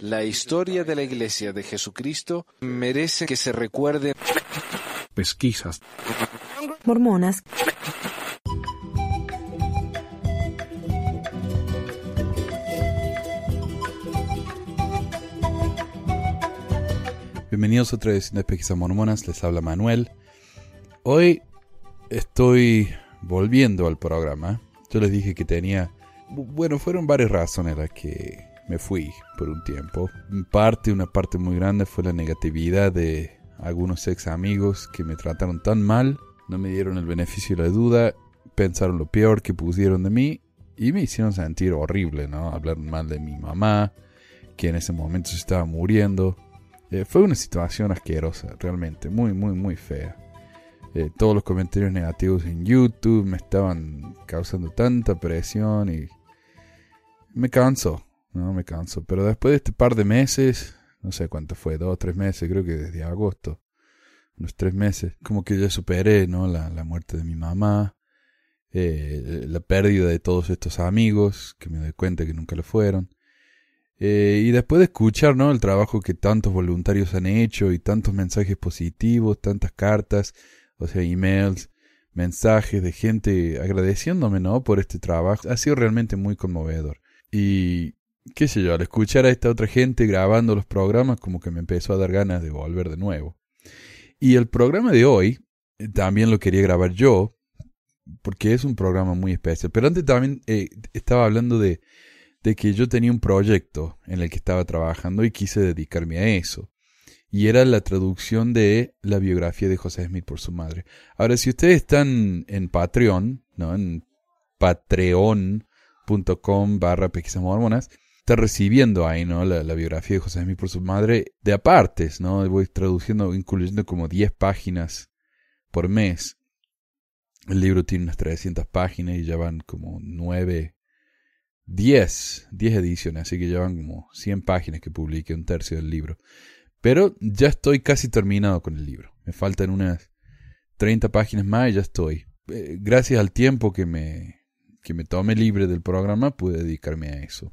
La historia de la Iglesia de Jesucristo merece que se recuerde. Pesquisas. Mormonas. Bienvenidos a otra edición de Pesquisas Mormonas, les habla Manuel. Hoy estoy volviendo al programa. Yo les dije que tenía... Bueno, fueron varias razones las que me fui por un tiempo. Parte, una parte muy grande fue la negatividad de algunos ex amigos que me trataron tan mal, no me dieron el beneficio de la duda, pensaron lo peor que pusieron de mí y me hicieron sentir horrible, ¿no? Hablaron mal de mi mamá, que en ese momento se estaba muriendo. Eh, fue una situación asquerosa, realmente, muy, muy, muy fea. Eh, todos los comentarios negativos en YouTube me estaban causando tanta presión y me cansó, no me canso. Pero después de este par de meses, no sé cuánto fue, dos o tres meses, creo que desde agosto, unos tres meses, como que ya superé, ¿no? La, la muerte de mi mamá, eh, la pérdida de todos estos amigos, que me doy cuenta que nunca lo fueron. Eh, y después de escuchar, ¿no? El trabajo que tantos voluntarios han hecho y tantos mensajes positivos, tantas cartas, o sea, emails, mensajes de gente agradeciéndome, ¿no? Por este trabajo, ha sido realmente muy conmovedor. Y qué sé yo, al escuchar a esta otra gente grabando los programas, como que me empezó a dar ganas de volver de nuevo. Y el programa de hoy eh, también lo quería grabar yo, porque es un programa muy especial. Pero antes también eh, estaba hablando de, de que yo tenía un proyecto en el que estaba trabajando y quise dedicarme a eso. Y era la traducción de la biografía de José Smith por su madre. Ahora, si ustedes están en Patreon, ¿no? En patreon.com barra mormonas, está recibiendo ahí, ¿no? La, biografía de José Smith por su madre de apartes, ¿no? Voy traduciendo, incluyendo como 10 páginas por mes. El libro tiene unas 300 páginas y ya van como 9, 10, 10 ediciones, así que ya van como 100 páginas que publiqué, un tercio del libro. Pero ya estoy casi terminado con el libro. Me faltan unas 30 páginas más y ya estoy. Eh, gracias al tiempo que me, que me tome libre del programa, pude dedicarme a eso.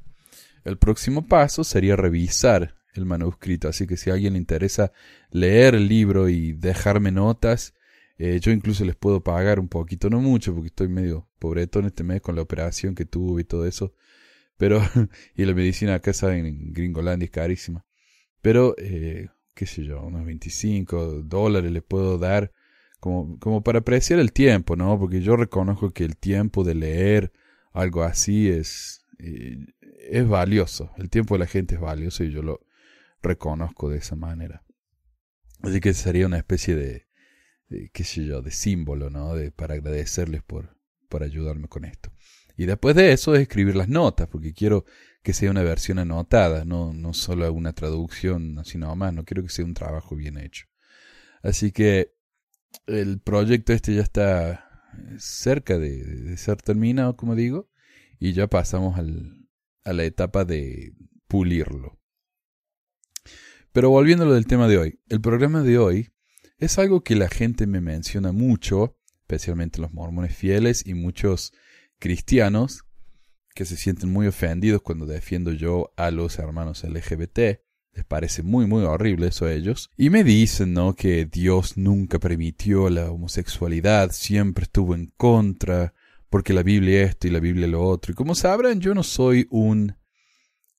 El próximo paso sería revisar el manuscrito, así que si a alguien le interesa leer el libro y dejarme notas, eh, yo incluso les puedo pagar un poquito, no mucho, porque estoy medio pobreto en este mes con la operación que tuve y todo eso, pero, y la medicina acá saben, en Gringolandia es carísima, pero, eh, qué sé yo, unos 25 dólares les puedo dar como, como para apreciar el tiempo, ¿no? Porque yo reconozco que el tiempo de leer algo así es, eh, es valioso. El tiempo de la gente es valioso y yo lo reconozco de esa manera. Así que sería una especie de, qué sé yo, de símbolo, ¿no? De, para agradecerles por, por ayudarme con esto. Y después de eso es escribir las notas, porque quiero que sea una versión anotada, no, no solo una traducción, sino más, no quiero que sea un trabajo bien hecho. Así que el proyecto este ya está cerca de ser terminado, como digo, y ya pasamos al, a la etapa de pulirlo. Pero volviendo a lo del tema de hoy, el programa de hoy es algo que la gente me menciona mucho, especialmente los mormones fieles y muchos cristianos que se sienten muy ofendidos cuando defiendo yo a los hermanos LGBT. Les parece muy, muy horrible eso a ellos. Y me dicen, ¿no? Que Dios nunca permitió la homosexualidad, siempre estuvo en contra, porque la Biblia esto y la Biblia lo otro. Y como sabrán, yo no soy un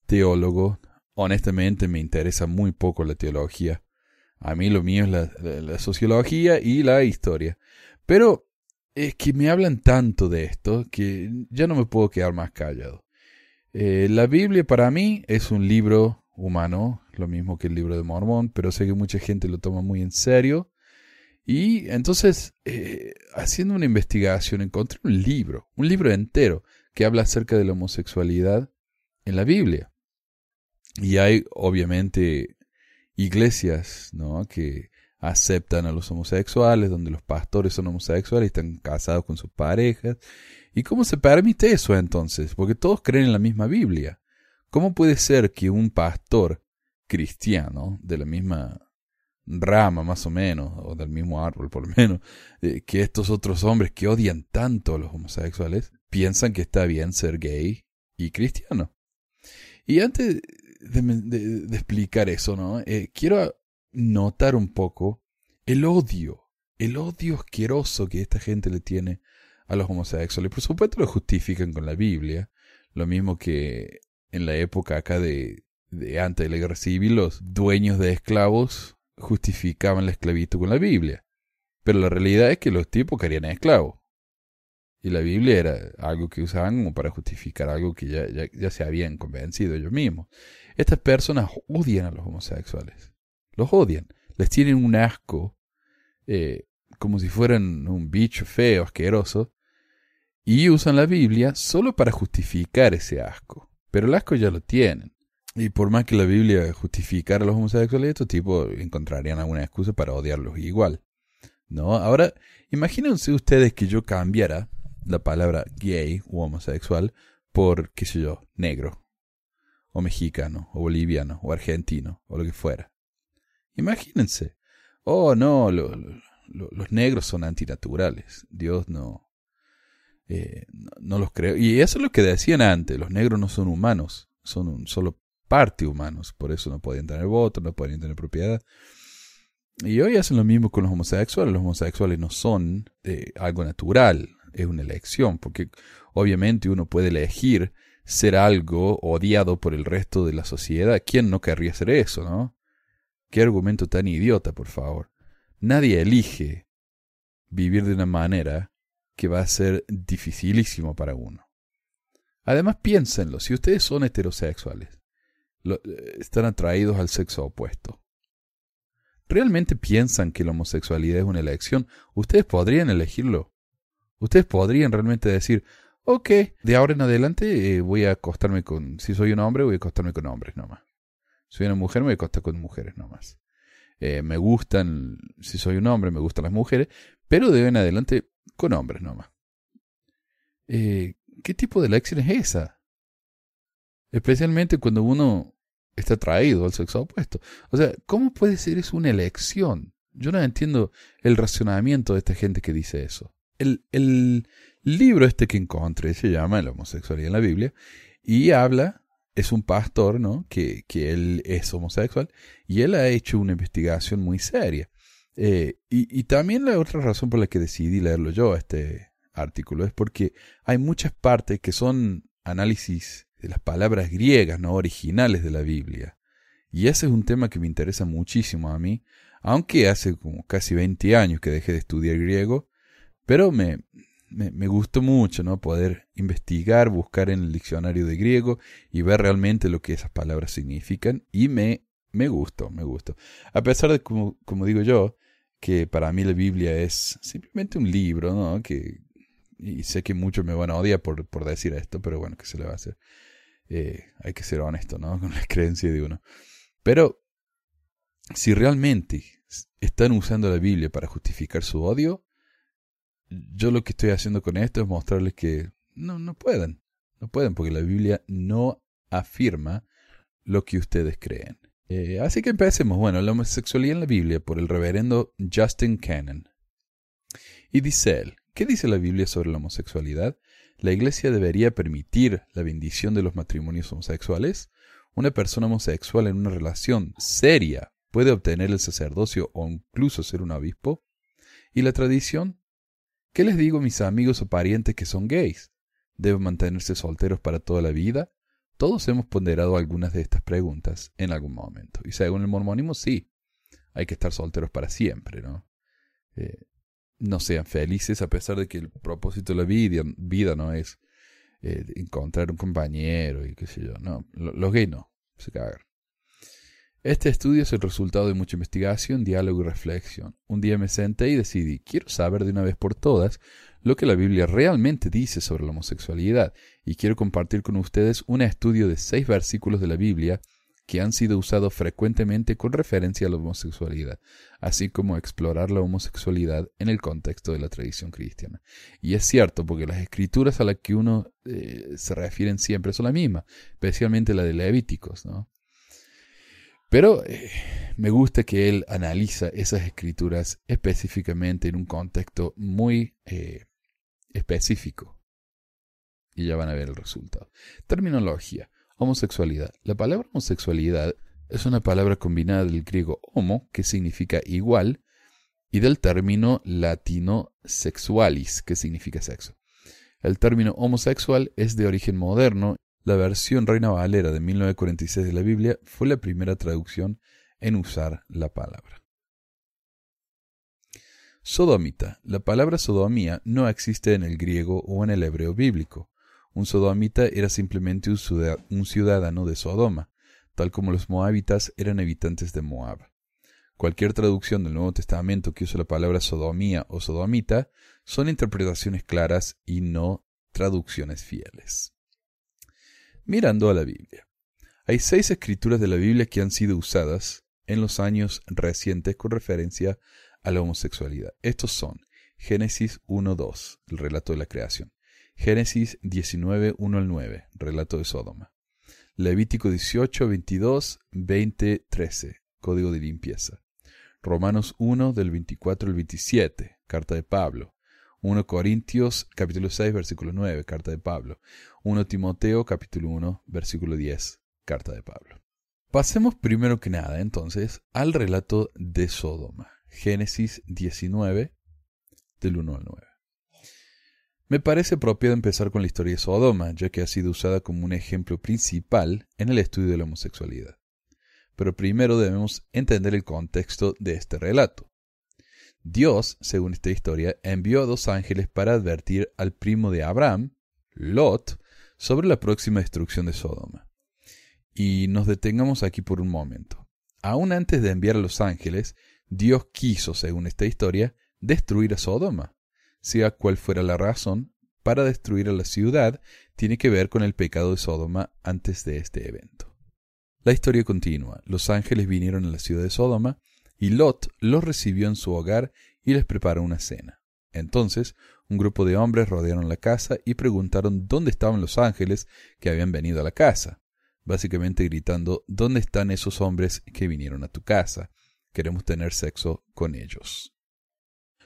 teólogo. Honestamente me interesa muy poco la teología. A mí lo mío es la, sociología y la historia. Pero es que me hablan tanto de esto que ya no me puedo quedar más callado. Eh, la Biblia para mí es un libro humano, lo mismo que el libro de Mormón, pero sé que mucha gente lo toma muy en serio y entonces, eh, haciendo una investigación, encontré un libro, un libro entero, que habla acerca de la homosexualidad en la Biblia. Y hay, obviamente, iglesias, ¿no? Que aceptan a los homosexuales, donde los pastores son homosexuales y están casados con sus parejas. ¿Y cómo se permite eso entonces? Porque todos creen en la misma Biblia. ¿Cómo puede ser que un pastor cristiano de la misma rama más o menos, o del mismo árbol por lo menos, eh, que estos otros hombres que odian tanto a los homosexuales piensan que está bien ser gay y cristiano. Y antes de, explicar eso, ¿no? Eh, quiero notar un poco el odio, el odio asqueroso que esta gente le tiene a los homosexuales. Por supuesto lo justifican con la Biblia, lo mismo que en la época acá de, de antes de la guerra civil, los dueños de esclavos justificaban la esclavitud con la Biblia. Pero la realidad es que los tipos querían esclavos. Y la Biblia era algo que usaban como para justificar algo que ya, ya, se habían convencido ellos mismos. Estas personas odian a los homosexuales. Los odian. Les tienen un asco, eh, como si fueran un bicho feo, asqueroso. Y usan la Biblia solo para justificar ese asco. Pero el asco ya lo tienen. Y por más que la Biblia justificara a los homosexuales, estos tipos encontrarían alguna excusa para odiarlos igual. ¿No? Ahora, imagínense ustedes que yo cambiara la palabra gay o homosexual por, qué sé yo, negro, o mexicano, o boliviano, o argentino, o lo que fuera. Imagínense. Oh, no, los negros son antinaturales. Dios no, eh, no, no, los creo. Y eso es lo que decían antes. Los negros no son humanos, son un solo parte humanos. Por eso no podían tener voto, no podían tener propiedad. Y hoy hacen lo mismo con los homosexuales. Los homosexuales no son eh, algo natural, es una elección, porque obviamente uno puede elegir ser algo odiado por el resto de la sociedad. ¿Quién no querría ser eso, no? Qué argumento tan idiota, por favor. Nadie elige vivir de una manera que va a ser dificilísimo para uno. Además, piénsenlo, si ustedes son heterosexuales, están atraídos al sexo opuesto. ¿Realmente piensan que la homosexualidad es una elección? Ustedes podrían elegirlo. Ustedes podrían realmente decir, ok, de ahora en adelante eh, voy a acostarme con, si soy un hombre, voy a acostarme con hombres nomás. Si soy una mujer, voy a acostar con mujeres nomás. Eh, me gustan, si soy un hombre, me gustan las mujeres, pero de ahora en adelante con hombres nomás. Eh, ¿Qué tipo de elección es esa? Especialmente cuando uno está atraído al sexo opuesto. O sea, ¿cómo puede ser eso una elección? Yo no entiendo el racionamiento de esta gente que dice eso el, libro este que encontré se llama La homosexualidad en la Biblia y habla, es un pastor, ¿no? Que, que él es homosexual y él ha hecho una investigación muy seria. Eh, y, y, también la otra razón por la que decidí leerlo yo, este artículo, es porque hay muchas partes que son análisis de las palabras griegas, no originales de la Biblia. Y ese es un tema que me interesa muchísimo a mí, aunque hace como casi 20 años que dejé de estudiar griego, pero me, me, gustó mucho, ¿no? Poder investigar, buscar en el diccionario de griego y ver realmente lo que esas palabras significan. Y me, me gustó, me gustó. A pesar de, como, como digo yo, que para mí la Biblia es simplemente un libro, ¿no? Que, y sé que muchos me van a odiar por, por decir esto, pero bueno, ¿qué se le va a hacer? Eh, hay que ser honesto, ¿no? Con la creencia de uno. Pero, si realmente están usando la Biblia para justificar su odio, yo lo que estoy haciendo con esto es mostrarles que no, no pueden. No pueden porque la Biblia no afirma lo que ustedes creen. Eh, así que empecemos. Bueno, la homosexualidad en la Biblia por el reverendo Justin Cannon. Y dice él, ¿qué dice la Biblia sobre la homosexualidad? ¿La iglesia debería permitir la bendición de los matrimonios homosexuales? ¿Una persona homosexual en una relación seria puede obtener el sacerdocio o incluso ser un obispo? ¿Y la tradición? ¿Qué les digo a mis amigos o parientes que son gays? ¿Deben mantenerse solteros para toda la vida? Todos hemos ponderado algunas de estas preguntas en algún momento. Y según el mormonismo, sí, hay que estar solteros para siempre, ¿no? Eh, no sean felices a pesar de que el propósito de la vida, vida no es eh, encontrar un compañero y qué sé yo. No, los gays no, se cagan. Este estudio es el resultado de mucha investigación, diálogo y reflexión. Un día me senté y decidí, quiero saber de una vez por todas lo que la Biblia realmente dice sobre la homosexualidad y quiero compartir con ustedes un estudio de seis versículos de la Biblia que han sido usados frecuentemente con referencia a la homosexualidad, así como explorar la homosexualidad en el contexto de la tradición cristiana. Y es cierto, porque las escrituras a las que uno eh, se refieren siempre son las mismas, especialmente la de Levíticos, ¿no? Pero eh, me gusta que él analiza esas escrituras específicamente en un contexto muy eh, específico. Y ya van a ver el resultado. Terminología. Homosexualidad. La palabra homosexualidad es una palabra combinada del griego homo, que significa igual, y del término latino sexualis, que significa sexo. El término homosexual es de origen moderno. La versión Reina Valera de 1946 de la Biblia fue la primera traducción en usar la palabra. Sodomita. La palabra sodomía no existe en el griego o en el hebreo bíblico. Un sodomita era simplemente un ciudadano de Sodoma, tal como los moabitas eran habitantes de Moab. Cualquier traducción del Nuevo Testamento que use la palabra sodomía o sodomita son interpretaciones claras y no traducciones fieles. Mirando a la Biblia. Hay seis escrituras de la Biblia que han sido usadas en los años recientes con referencia a la homosexualidad. Estos son Génesis 1.2, el relato de la creación. Génesis 19, 1 al 9, relato de Sodoma. Levítico 18, 22, 20, 13, código de limpieza. Romanos 1 del 24 al 27, carta de Pablo. 1 Corintios capítulo 6 versículo 9, carta de Pablo. 1 Timoteo capítulo 1 versículo 10, carta de Pablo. Pasemos primero que nada entonces al relato de Sodoma. Génesis 19 del 1 al 9. Me parece propio empezar con la historia de Sodoma, ya que ha sido usada como un ejemplo principal en el estudio de la homosexualidad. Pero primero debemos entender el contexto de este relato. Dios, según esta historia, envió a dos ángeles para advertir al primo de Abraham, Lot, sobre la próxima destrucción de Sodoma. Y nos detengamos aquí por un momento. Aún antes de enviar a los ángeles, Dios quiso, según esta historia, destruir a Sodoma sea cual fuera la razón, para destruir a la ciudad tiene que ver con el pecado de Sodoma antes de este evento. La historia continúa. Los ángeles vinieron a la ciudad de Sodoma y Lot los recibió en su hogar y les preparó una cena. Entonces, un grupo de hombres rodearon la casa y preguntaron dónde estaban los ángeles que habían venido a la casa, básicamente gritando ¿Dónde están esos hombres que vinieron a tu casa? Queremos tener sexo con ellos.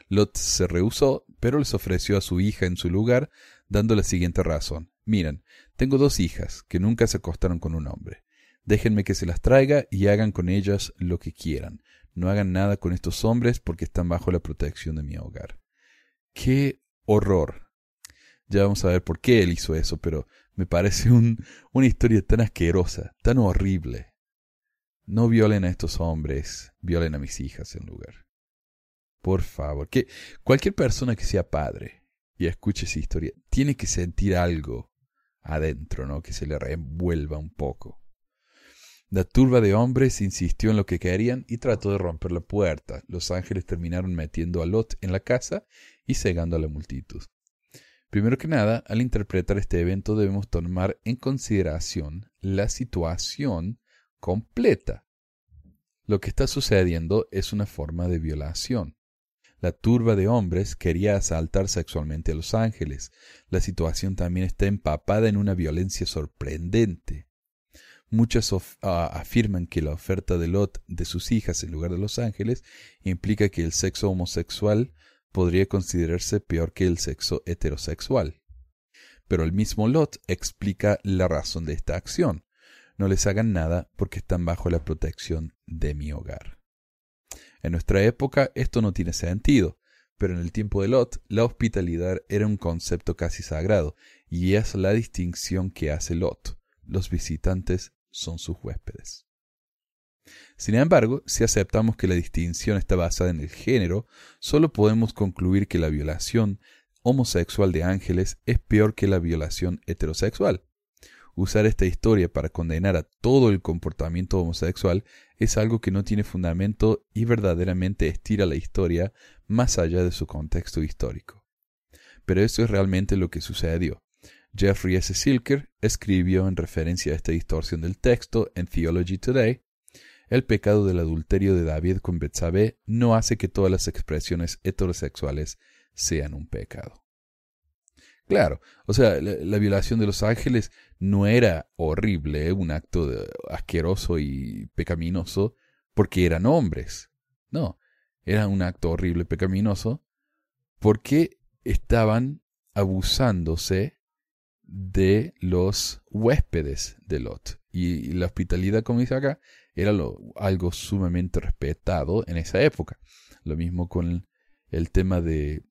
Lot se rehusó, pero les ofreció a su hija en su lugar, dando la siguiente razón. Miren, tengo dos hijas que nunca se acostaron con un hombre. Déjenme que se las traiga y hagan con ellas lo que quieran. No hagan nada con estos hombres porque están bajo la protección de mi hogar. ¡Qué horror! Ya vamos a ver por qué él hizo eso, pero me parece un, una historia tan asquerosa, tan horrible. No violen a estos hombres, violen a mis hijas en lugar. Por favor, que cualquier persona que sea padre y escuche esa historia tiene que sentir algo adentro, ¿no? Que se le revuelva un poco. La turba de hombres insistió en lo que querían y trató de romper la puerta. Los ángeles terminaron metiendo a Lot en la casa y cegando a la multitud. Primero que nada, al interpretar este evento debemos tomar en consideración la situación completa. Lo que está sucediendo es una forma de violación. La turba de hombres quería asaltar sexualmente a los ángeles. La situación también está empapada en una violencia sorprendente. Muchas afirman que la oferta de Lot de sus hijas en lugar de los ángeles implica que el sexo homosexual podría considerarse peor que el sexo heterosexual. Pero el mismo Lot explica la razón de esta acción. No les hagan nada porque están bajo la protección de mi hogar. En nuestra época esto no tiene sentido, pero en el tiempo de Lot la hospitalidad era un concepto casi sagrado, y es la distinción que hace Lot. Los visitantes son sus huéspedes. Sin embargo, si aceptamos que la distinción está basada en el género, solo podemos concluir que la violación homosexual de ángeles es peor que la violación heterosexual. Usar esta historia para condenar a todo el comportamiento homosexual es algo que no tiene fundamento y verdaderamente estira la historia más allá de su contexto histórico. Pero eso es realmente lo que sucedió. Jeffrey S. Silker escribió en referencia a esta distorsión del texto en Theology Today, el pecado del adulterio de David con Betsabé no hace que todas las expresiones heterosexuales sean un pecado. Claro, o sea, la, violación de los ángeles no era horrible, un acto asqueroso y pecaminoso porque eran hombres. No, era un acto horrible, pecaminoso, porque estaban abusándose de los huéspedes de Lot. Y, la hospitalidad, como dice acá, era algo sumamente respetado en esa época. Lo mismo con el tema de,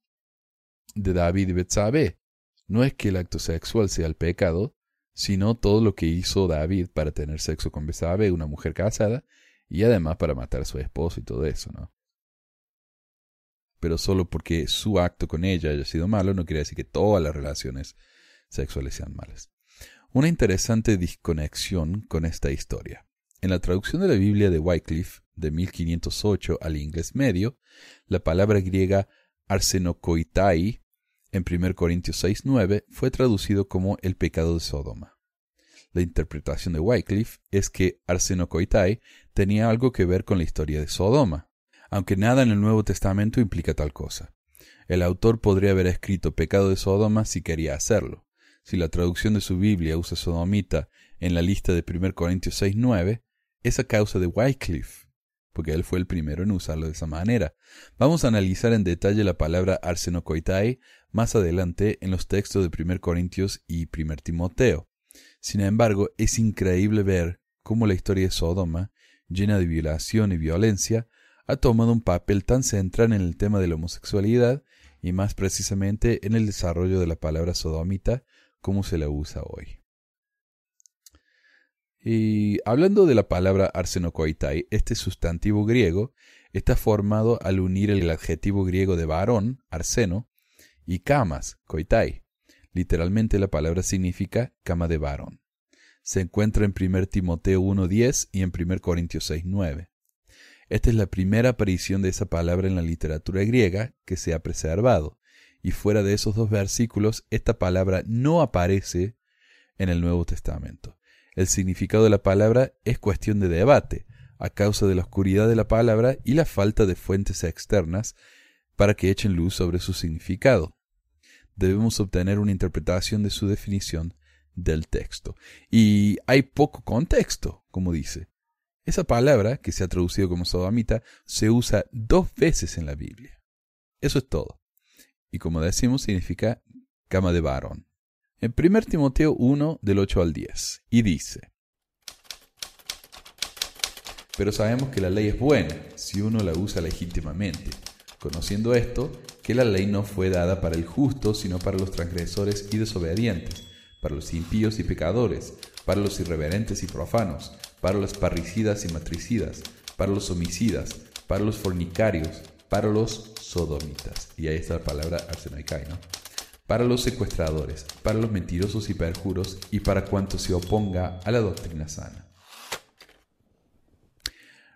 de David y Betsabé. No es que el acto sexual sea el pecado, sino todo lo que hizo David para tener sexo con Betsabé, una mujer casada, y además para matar a su esposo y todo eso, ¿no? Pero solo porque su acto con ella haya sido malo no quiere decir que todas las relaciones sexuales sean malas. Una interesante desconexión con esta historia. En la traducción de la Biblia de Wycliffe de 1508 al inglés medio, la palabra griega arsenokoitai en 1 Corintios 6.9 fue traducido como el pecado de Sodoma. La interpretación de Wycliffe es que arsenokoitai tenía algo que ver con la historia de Sodoma, aunque nada en el Nuevo Testamento implica tal cosa. El autor podría haber escrito pecado de Sodoma si quería hacerlo. Si la traducción de su Biblia usa sodomita en la lista de 1 Corintios 6.9, es a causa de Wycliffe, porque él fue el primero en usarlo de esa manera. Vamos a analizar en detalle la palabra arsenokoitai más adelante en los textos de 1 Corintios y 1 Timoteo. Sin embargo, es increíble ver cómo la historia de Sodoma, llena de violación y violencia, ha tomado un papel tan central en el tema de la homosexualidad y más precisamente en el desarrollo de la palabra sodomita como se la usa hoy. Y hablando de la palabra arsenokoitai, este sustantivo griego está formado al unir el adjetivo griego de varón, arseno, y camas, koitai. Literalmente la palabra significa cama de varón. Se encuentra en 1 Timoteo 1.10 y en 1 Corintios 6.9. Esta es la primera aparición de esa palabra en la literatura griega que se ha preservado, y fuera de esos dos versículos, esta palabra no aparece en el Nuevo Testamento. El significado de la palabra es cuestión de debate, a causa de la oscuridad de la palabra y la falta de fuentes externas para que echen luz sobre su significado. Debemos obtener una interpretación de su definición del texto. Y hay poco contexto, como dice. Esa palabra, que se ha traducido como sodomita, se usa dos veces en la Biblia. Eso es todo. Y como decimos, significa cama de varón. En 1 Timoteo 1, del 8 al 10, y dice, Pero sabemos que la ley es buena si uno la usa legítimamente, conociendo esto, que la ley no fue dada para el justo, sino para los transgresores y desobedientes, para los impíos y pecadores, para los irreverentes y profanos, para los parricidas y matricidas, para los homicidas, para los fornicarios, para los sodomitas. Y ahí está la palabra arsenoikai, ¿no? Para los secuestradores, para los mentirosos y perjuros, y para cuanto se oponga a la doctrina sana.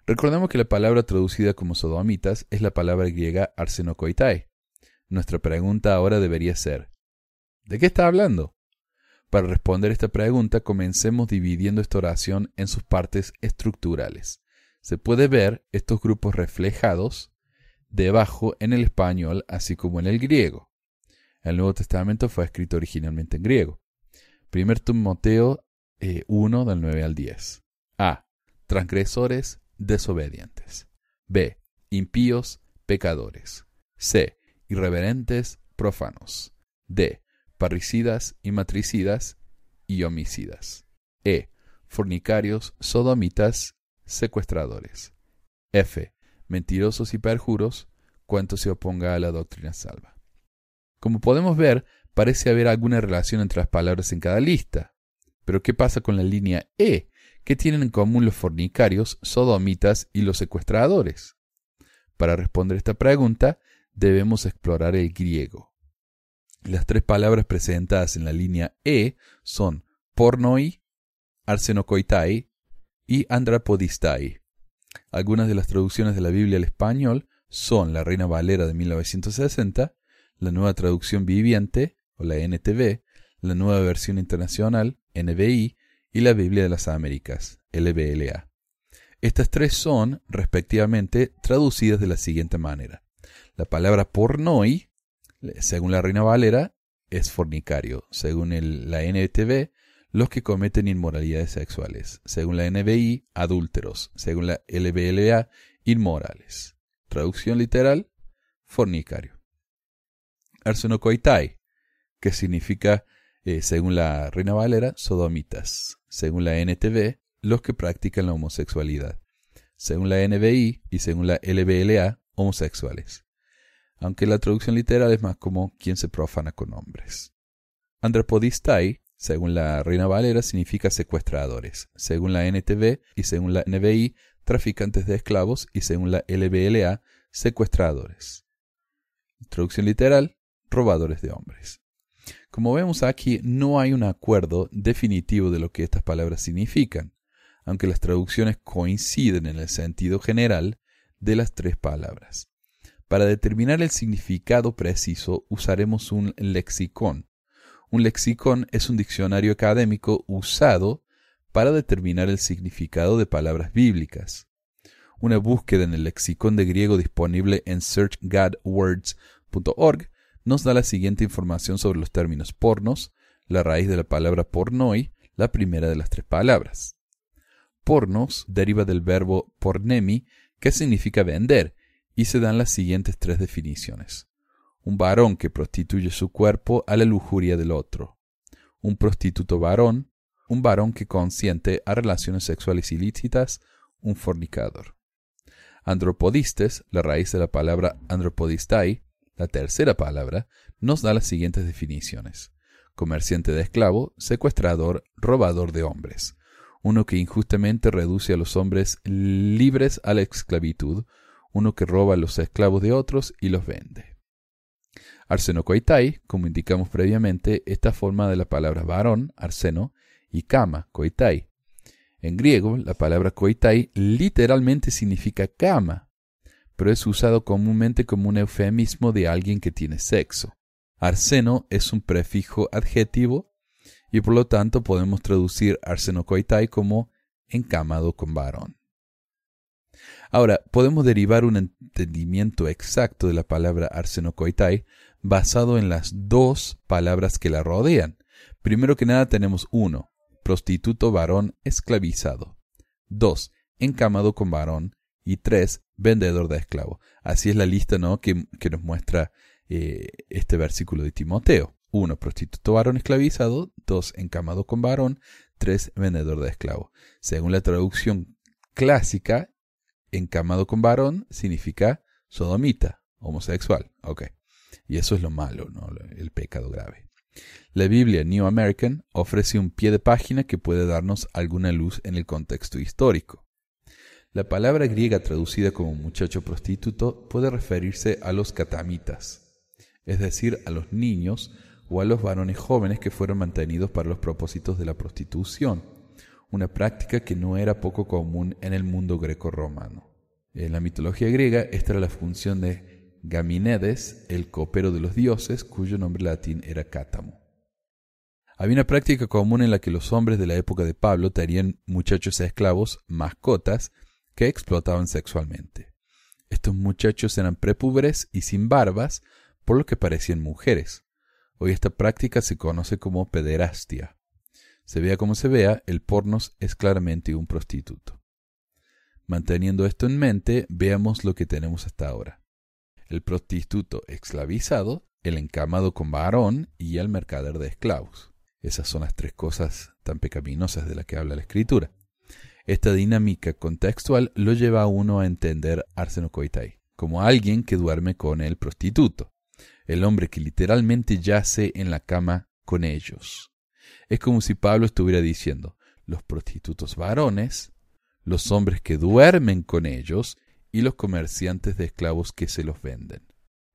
Recordemos que la palabra traducida como sodomitas es la palabra griega arsenokoitai. Nuestra pregunta ahora debería ser, ¿de qué está hablando? Para responder esta pregunta, comencemos dividiendo esta oración en sus partes estructurales. Se puede ver estos grupos reflejados debajo en el español, así como en el griego. El Nuevo Testamento fue escrito originalmente en griego. Primer Timoteo 1 eh, del 9 al 10. A. Transgresores desobedientes. B. Impíos pecadores. C. Irreverentes profanos. D parricidas y matricidas y homicidas. E. Fornicarios, sodomitas, secuestradores. F. Mentirosos y perjuros, cuanto se oponga a la doctrina salva. Como podemos ver, parece haber alguna relación entre las palabras en cada lista. Pero ¿qué pasa con la línea E? ¿Qué tienen en común los fornicarios, sodomitas y los secuestradores? Para responder esta pregunta, debemos explorar el griego. Las tres palabras presentadas en la línea E son pornoi, arsenokoitai y andrapodistai. Algunas de las traducciones de la Biblia al español son la Reina Valera de 1960, la Nueva Traducción Viviente, o la NTV, la Nueva Versión Internacional, NBI, y la Biblia de las Américas, LBLA. Estas tres son, respectivamente, traducidas de la siguiente manera. La palabra pornoi según la Reina Valera, es fornicario. Según la NTV, los que cometen inmoralidades sexuales. Según la NBI, adúlteros. Según la LBLA, inmorales. Traducción literal, fornicario. Arsenokoitai, que significa Eh, según la Reina Valera, sodomitas. Según la NTV, los que practican la homosexualidad. Según la NBI y según la LBLA, homosexuales. Aunque la traducción literal es más como quien se profana con hombres. Andropodistai, según la Reina Valera, significa secuestradores. Según la NTV y según la NBI, traficantes de esclavos y según la LBLA, secuestradores. Traducción literal, robadores de hombres. Como vemos aquí, no hay un acuerdo definitivo de lo que estas palabras significan, aunque las traducciones coinciden en el sentido general de las tres palabras. Para determinar el significado preciso usaremos un lexicón. Un lexicón es un diccionario académico usado para determinar el significado de palabras bíblicas. Una búsqueda en el lexicón de griego disponible en searchgodwords.org nos da la siguiente información sobre los términos pornos, la raíz de la palabra pornoi, la primera de las tres palabras. Pornos deriva del verbo pornemi, que significa vender, y se dan las siguientes tres definiciones. Un varón que prostituye su cuerpo a la lujuria del otro. Un prostituto varón, un varón que consiente a relaciones sexuales ilícitas, un fornicador. Andropodistes, la raíz de la palabra andropodistai, la tercera palabra, nos da las siguientes definiciones. Comerciante de esclavo, secuestrador, robador de hombres. Uno que injustamente reduce a los hombres libres a la esclavitud, uno que roba a los esclavos de otros y los vende. Arseno koitai, como indicamos previamente, esta forma de la palabra varón, arseno, y kama, koitai. En griego, la palabra koitai literalmente significa cama, pero es usado comúnmente como un eufemismo de alguien que tiene sexo. Arseno es un prefijo adjetivo y por lo tanto podemos traducir arseno koitai como encamado con varón. Ahora, podemos derivar un entendimiento exacto de la palabra arsenokoitai basado en las dos palabras que la rodean. Primero que nada tenemos uno, prostituto varón esclavizado. Dos, encamado con varón. Y tres, vendedor de esclavo. Así es la lista ¿no? que, nos muestra eh, este versículo de Timoteo. Uno, prostituto varón esclavizado. Dos, encamado con varón. Tres, vendedor de esclavo. Según la traducción clásica, encamado con varón significa sodomita, homosexual. Ok. Y eso es lo malo, ¿no? el pecado grave. La Biblia New American ofrece un pie de página que puede darnos alguna luz en el contexto histórico. La palabra griega traducida como muchacho prostituto puede referirse a los catamitas, es decir, a los niños o a los varones jóvenes que fueron mantenidos para los propósitos de la prostitución una práctica que no era poco común en el mundo greco-romano. En la mitología griega, esta era la función de Gaminedes, el copero de los dioses, cuyo nombre latín era Cátamo. Había una práctica común en la que los hombres de la época de Pablo tenían muchachos esclavos, mascotas, que explotaban sexualmente. Estos muchachos eran prepúberes y sin barbas, por lo que parecían mujeres. Hoy esta práctica se conoce como pederastia. Se vea como se vea, el pornos es claramente un prostituto. Manteniendo esto en mente, veamos lo que tenemos hasta ahora. El prostituto esclavizado, el encamado con varón y el mercader de esclavos. Esas son las tres cosas tan pecaminosas de las que habla la escritura. Esta dinámica contextual lo lleva a uno a entender Arseno Koitai como alguien que duerme con el prostituto, el hombre que literalmente yace en la cama con ellos. Es como si Pablo estuviera diciendo, los prostitutos varones, los hombres que duermen con ellos y los comerciantes de esclavos que se los venden.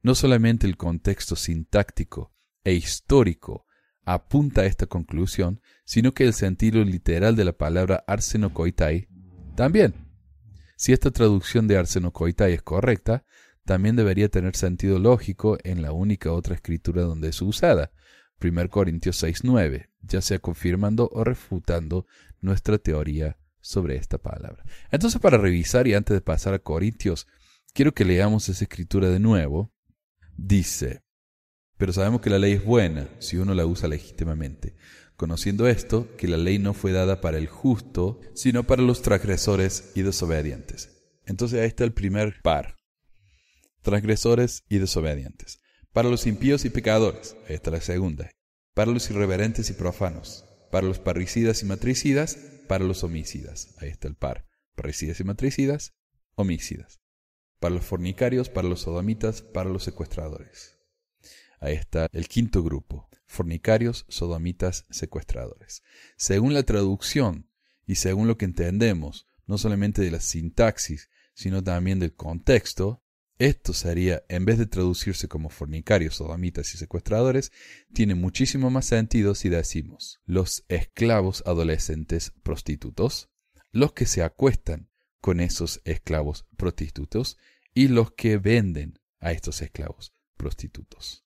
No solamente el contexto sintáctico e histórico apunta a esta conclusión, sino que el sentido literal de la palabra arsenokoitai también. Si esta traducción de arsenokoitai es correcta, también debería tener sentido lógico en la única otra escritura donde es usada, 1 Corintios 6.9, ya sea confirmando o refutando nuestra teoría sobre esta palabra. Entonces, para revisar y antes de pasar a Corintios, quiero que leamos esa escritura de nuevo. Dice, pero sabemos que la ley es buena si uno la usa legítimamente, conociendo esto, que la ley no fue dada para el justo, sino para los transgresores y desobedientes. Entonces ahí está el primer par, transgresores y desobedientes para los impíos y pecadores. Esta es la segunda. para los irreverentes y profanos, para los parricidas y matricidas, para los homicidas. Ahí está el par. Parricidas y matricidas, homicidas. Para los fornicarios, para los sodomitas, para los secuestradores. Ahí está el quinto grupo. Fornicarios, sodomitas, secuestradores. Según la traducción y según lo que entendemos, no solamente de la sintaxis, sino también del contexto, esto sería, en vez de traducirse como fornicarios, sodomitas y secuestradores, tiene muchísimo más sentido si decimos los esclavos adolescentes prostitutos, los que se acuestan con esos esclavos prostitutos y los que venden a estos esclavos prostitutos.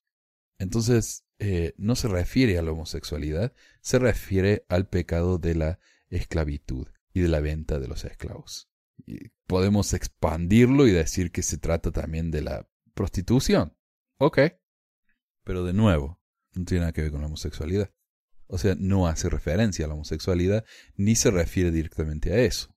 Entonces, eh, no se refiere a la homosexualidad, se refiere al pecado de la esclavitud y de la venta de los esclavos podemos expandirlo y decir que se trata también de la prostitución. Ok. Pero de nuevo, no tiene nada que ver con la homosexualidad. O sea, no hace referencia a la homosexualidad ni se refiere directamente a eso.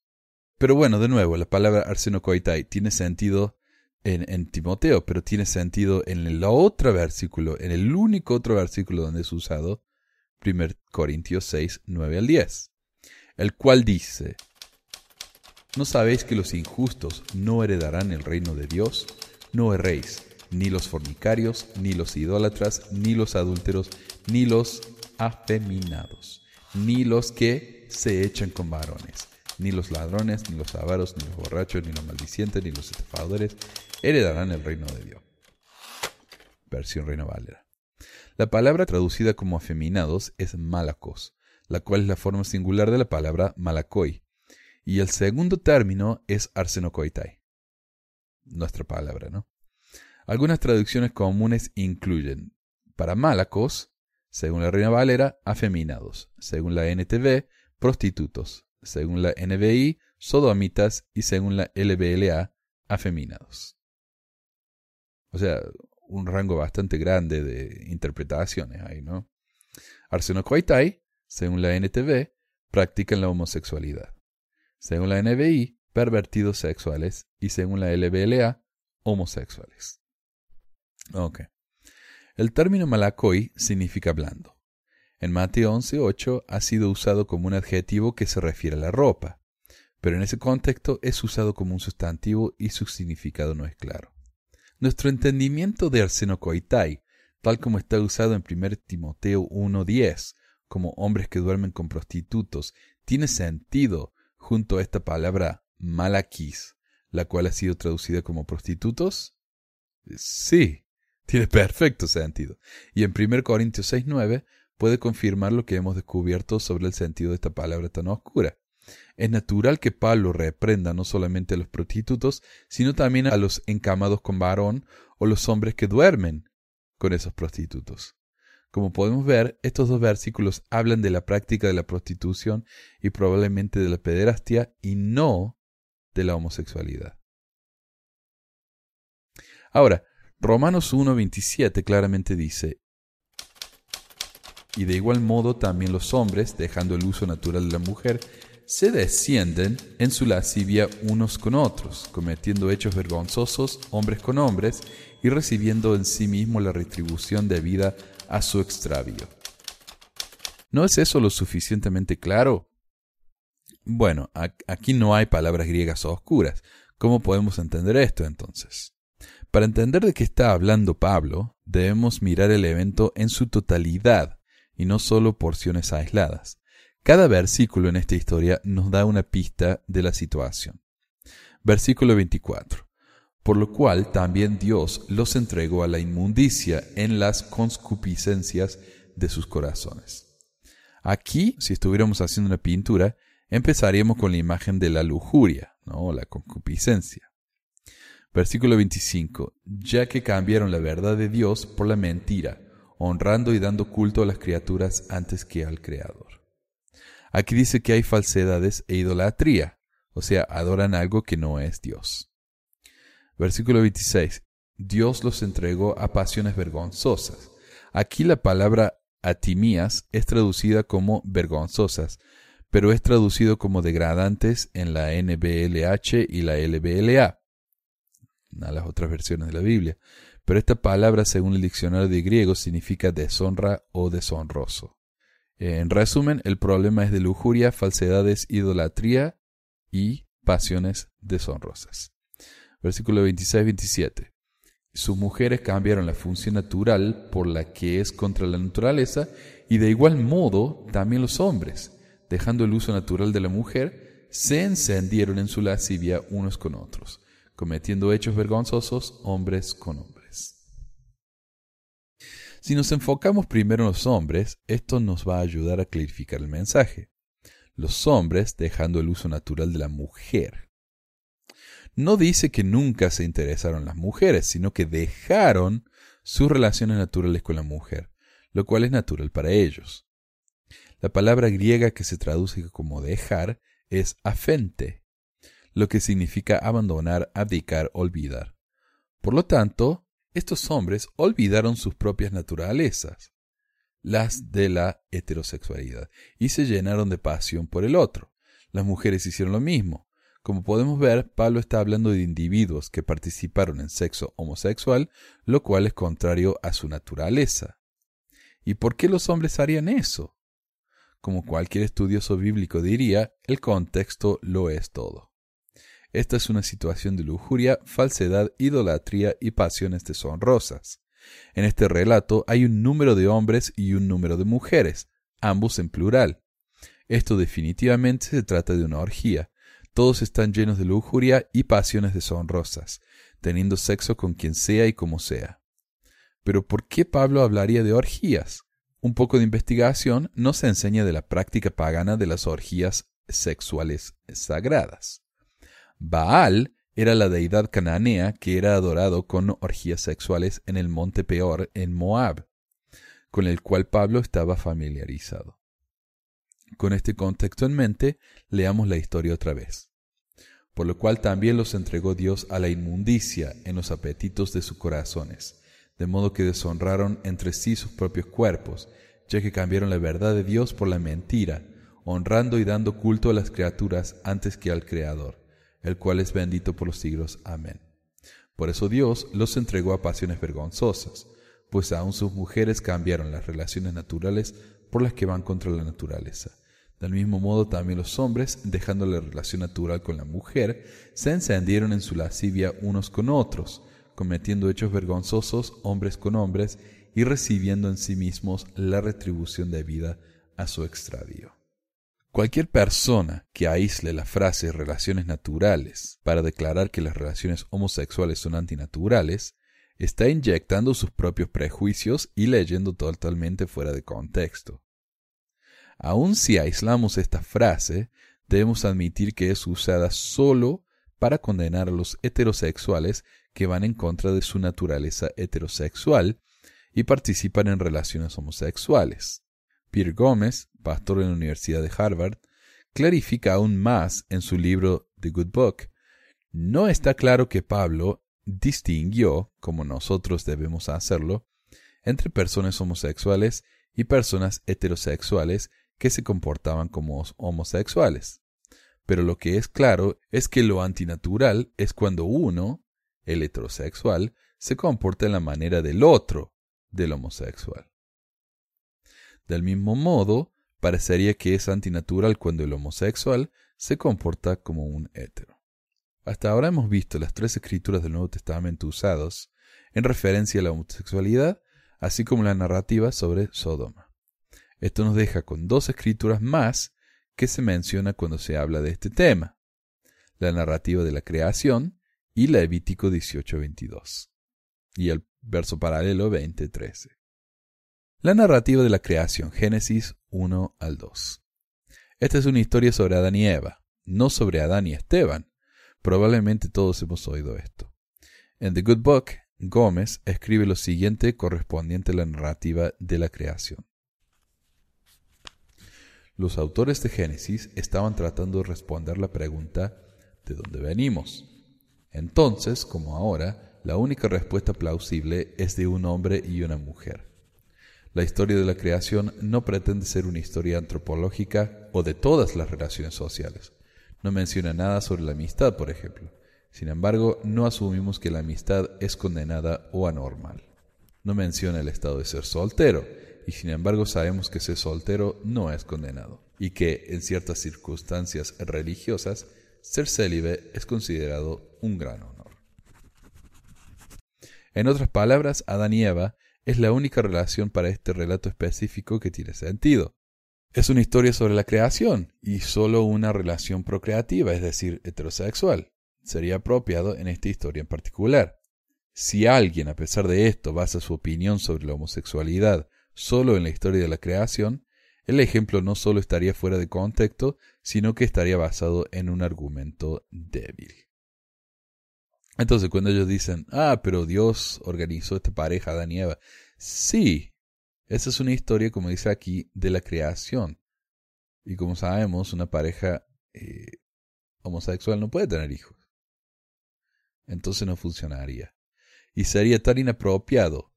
Pero bueno, de nuevo, la palabra arsenocoitai tiene sentido en, en, Timoteo, pero tiene sentido en el otro versículo, en el único otro versículo donde es usado, 1 Corintios 6, 9 al 10, el cual dice, ¿No sabéis que los injustos no heredarán el reino de Dios? No erréis, ni los fornicarios, ni los idólatras, ni los adúlteros, ni los afeminados, ni los que se echan con varones, ni los ladrones, ni los avaros, ni los borrachos, ni los maldicientes, ni los estafadores heredarán el reino de Dios. Versión Reino Valera. La palabra traducida como afeminados es malacos, la cual es la forma singular de la palabra malacoi, y el segundo término es arsenocoitai. Nuestra palabra, ¿no? Algunas traducciones comunes incluyen para malacos, según la Reina Valera, afeminados, según la NTV, prostitutos, según la NBI, sodomitas y según la LBLA, afeminados. O sea, un rango bastante grande de interpretaciones ahí, ¿no? Arsenocoitai, según la NTV, practican la homosexualidad según la NBI, pervertidos sexuales y según la LBLA, homosexuales. Ok. El término malakoi significa blando. En Mateo 11.8 ha sido usado como un adjetivo que se refiere a la ropa, pero en ese contexto es usado como un sustantivo y su significado no es claro. Nuestro entendimiento de arsenocoitai, tal como está usado en 1 Timoteo 1.10, como hombres que duermen con prostitutos, tiene sentido junto a esta palabra malaquis, la cual ha sido traducida como prostitutos? Sí, tiene perfecto sentido. Y en 1 Corintios 6.9 puede confirmar lo que hemos descubierto sobre el sentido de esta palabra tan oscura. Es natural que Pablo reprenda no solamente a los prostitutos, sino también a los encamados con varón o los hombres que duermen con esos prostitutos. Como podemos ver, estos dos versículos hablan de la práctica de la prostitución y probablemente de la pederastia y no de la homosexualidad. Ahora, Romanos 1.27 claramente dice, y de igual modo también los hombres, dejando el uso natural de la mujer, se descienden en su lascivia unos con otros, cometiendo hechos vergonzosos hombres con hombres y recibiendo en sí mismo la retribución debida a su extravío. ¿No es eso lo suficientemente claro? Bueno, aquí no hay palabras griegas oscuras. ¿Cómo podemos entender esto entonces? Para entender de qué está hablando Pablo, debemos mirar el evento en su totalidad y no solo porciones aisladas. Cada versículo en esta historia nos da una pista de la situación. Versículo 24 por lo cual también Dios los entregó a la inmundicia en las conscupiscencias de sus corazones. Aquí, si estuviéramos haciendo una pintura, empezaríamos con la imagen de la lujuria, ¿no? la concupiscencia. Versículo 25. Ya que cambiaron la verdad de Dios por la mentira, honrando y dando culto a las criaturas antes que al Creador. Aquí dice que hay falsedades e idolatría, o sea, adoran algo que no es Dios. Versículo 26. Dios los entregó a pasiones vergonzosas. Aquí la palabra atimías es traducida como vergonzosas, pero es traducido como degradantes en la NBLH y la LBLA, de las otras versiones de la Biblia. pero esta palabra, según el diccionario de griego, significa deshonra o deshonroso. En resumen, el problema es de lujuria, falsedades, idolatría y pasiones deshonrosas. Versículo 26-27. Sus mujeres cambiaron la función natural por la que es contra la naturaleza y de igual modo también los hombres, dejando el uso natural de la mujer, se encendieron en su lascivia unos con otros, cometiendo hechos vergonzosos hombres con hombres. Si nos enfocamos primero en los hombres, esto nos va a ayudar a clarificar el mensaje. Los hombres dejando el uso natural de la mujer no dice que nunca se interesaron las mujeres, sino que dejaron sus relaciones naturales con la mujer, lo cual es natural para ellos. La palabra griega que se traduce como dejar es afente, lo que significa abandonar, abdicar, olvidar. Por lo tanto, estos hombres olvidaron sus propias naturalezas, las de la heterosexualidad, y se llenaron de pasión por el otro. Las mujeres hicieron lo mismo. Como podemos ver, Pablo está hablando de individuos que participaron en sexo homosexual, lo cual es contrario a su naturaleza. ¿Y por qué los hombres harían eso? Como cualquier estudioso bíblico diría, el contexto lo es todo. Esta es una situación de lujuria, falsedad, idolatría y pasiones deshonrosas. En este relato hay un número de hombres y un número de mujeres, ambos en plural. Esto definitivamente se trata de una orgía, todos están llenos de lujuria y pasiones deshonrosas, teniendo sexo con quien sea y como sea. Pero ¿por qué Pablo hablaría de orgías? Un poco de investigación nos enseña de la práctica pagana de las orgías sexuales sagradas. Baal era la deidad cananea que era adorado con orgías sexuales en el monte Peor en Moab, con el cual Pablo estaba familiarizado. Con este contexto en mente, leamos la historia otra vez. Por lo cual también los entregó Dios a la inmundicia en los apetitos de sus corazones, de modo que deshonraron entre sí sus propios cuerpos, ya que cambiaron la verdad de Dios por la mentira, honrando y dando culto a las criaturas antes que al Creador, el cual es bendito por los siglos. Amén. Por eso Dios los entregó a pasiones vergonzosas, pues aun sus mujeres cambiaron las relaciones naturales por las que van contra la naturaleza del mismo modo también los hombres, dejando la relación natural con la mujer, se encendieron en su lascivia unos con otros, cometiendo hechos vergonzosos hombres con hombres y recibiendo en sí mismos la retribución debida a su extravío. Cualquier persona que aísle la frase relaciones naturales para declarar que las relaciones homosexuales son antinaturales, está inyectando sus propios prejuicios y leyendo totalmente fuera de contexto. Aun si aislamos esta frase, debemos admitir que es usada solo para condenar a los heterosexuales que van en contra de su naturaleza heterosexual y participan en relaciones homosexuales. Peter Gómez, pastor en la Universidad de Harvard, clarifica aún más en su libro The Good Book. No está claro que Pablo distinguió, como nosotros debemos hacerlo, entre personas homosexuales y personas heterosexuales que se comportaban como homosexuales. Pero lo que es claro es que lo antinatural es cuando uno, el heterosexual, se comporta en la manera del otro, del homosexual. Del mismo modo, parecería que es antinatural cuando el homosexual se comporta como un hetero. Hasta ahora hemos visto las tres escrituras del Nuevo Testamento usados en referencia a la homosexualidad, así como la narrativa sobre Sodoma. Esto nos deja con dos escrituras más que se menciona cuando se habla de este tema, la narrativa de la creación y Levítico 18:22, y el verso paralelo 20:13. La narrativa de la creación, Génesis 1 al 2. Esta es una historia sobre Adán y Eva, no sobre Adán y Esteban. Probablemente todos hemos oído esto. En The Good Book, Gómez escribe lo siguiente correspondiente a la narrativa de la creación. Los autores de Génesis estaban tratando de responder la pregunta ¿de dónde venimos? Entonces, como ahora, la única respuesta plausible es de un hombre y una mujer. La historia de la creación no pretende ser una historia antropológica o de todas las relaciones sociales. No menciona nada sobre la amistad, por ejemplo. Sin embargo, no asumimos que la amistad es condenada o anormal. No menciona el estado de ser soltero, y sin embargo sabemos que ser soltero no es condenado, y que en ciertas circunstancias religiosas ser célibe es considerado un gran honor. En otras palabras, Adán y Eva es la única relación para este relato específico que tiene sentido. Es una historia sobre la creación y solo una relación procreativa, es decir, heterosexual. Sería apropiado en esta historia en particular. Si alguien, a pesar de esto, basa su opinión sobre la homosexualidad solo en la historia de la creación, el ejemplo no solo estaría fuera de contexto, sino que estaría basado en un argumento débil. Entonces, cuando ellos dicen, ah, pero Dios organizó esta pareja, Adán y Eva, sí, esa es una historia, como dice aquí, de la creación. Y como sabemos, una pareja eh, homosexual no puede tener hijos. Entonces no funcionaría. Y sería tan inapropiado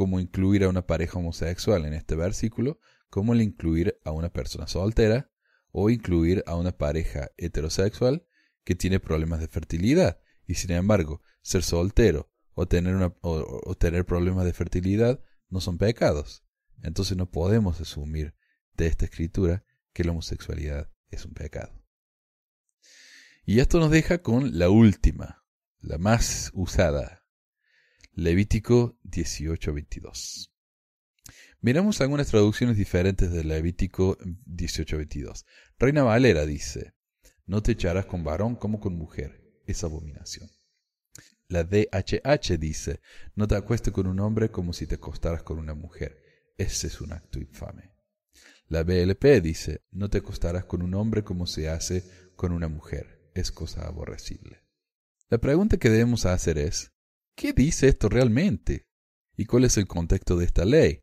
como incluir a una pareja homosexual en este versículo, como el incluir a una persona soltera o incluir a una pareja heterosexual que tiene problemas de fertilidad. Y sin embargo, ser soltero o tener, o tener problemas de fertilidad no son pecados. Entonces no podemos asumir de esta escritura que la homosexualidad es un pecado. Y esto nos deja con la última, la más usada, Levítico 18:22. Miramos algunas traducciones diferentes de Levítico 18:22. Reina Valera dice, no te echarás con varón como con mujer, es abominación. La DHH dice, no te acuestes con un hombre como si te acostaras con una mujer, ese es un acto infame. La BLP dice, no te acostarás con un hombre como se hace con una mujer, es cosa aborrecible. La pregunta que debemos hacer es, ¿qué dice esto realmente? ¿Y cuál es el contexto de esta ley?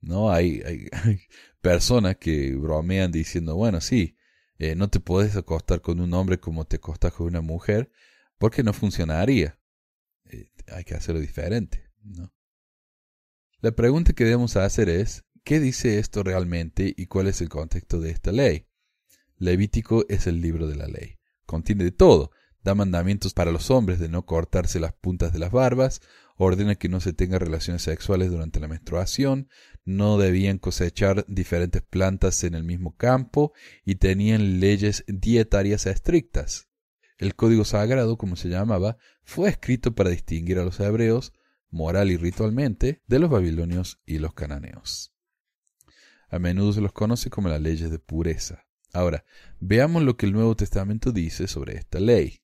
No hay, personas que bromean diciendo, bueno, sí, eh, no te puedes acostar con un hombre como te acostas con una mujer, porque no funcionaría. Eh, hay que hacerlo diferente, ¿no? La pregunta que debemos hacer es, ¿qué dice esto realmente y cuál es el contexto de esta ley? Levítico es el libro de la ley. Contiene de todo. Da mandamientos para los hombres de no cortarse las puntas de las barbas, ordena que no se tengan relaciones sexuales durante la menstruación, no debían cosechar diferentes plantas en el mismo campo y tenían leyes dietarias estrictas. El código sagrado, como se llamaba, fue escrito para distinguir a los hebreos moral y ritualmente, de los babilonios y los cananeos. A menudo se los conoce como las leyes de pureza. Ahora, veamos lo que el Nuevo Testamento dice sobre esta ley.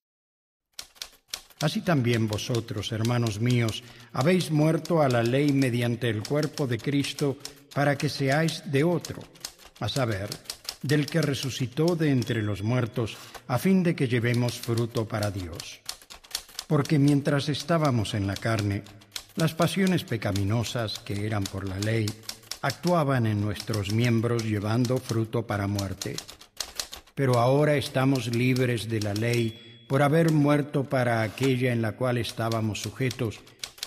Así también vosotros, hermanos míos, habéis muerto a la ley mediante el cuerpo de Cristo para que seáis de otro, a saber, del que resucitó de entre los muertos, a fin de que llevemos fruto para Dios. Porque mientras estábamos en la carne, las pasiones pecaminosas que eran por la ley actuaban en nuestros miembros llevando fruto para muerte. Pero ahora estamos libres de la ley por haber muerto para aquella en la cual estábamos sujetos,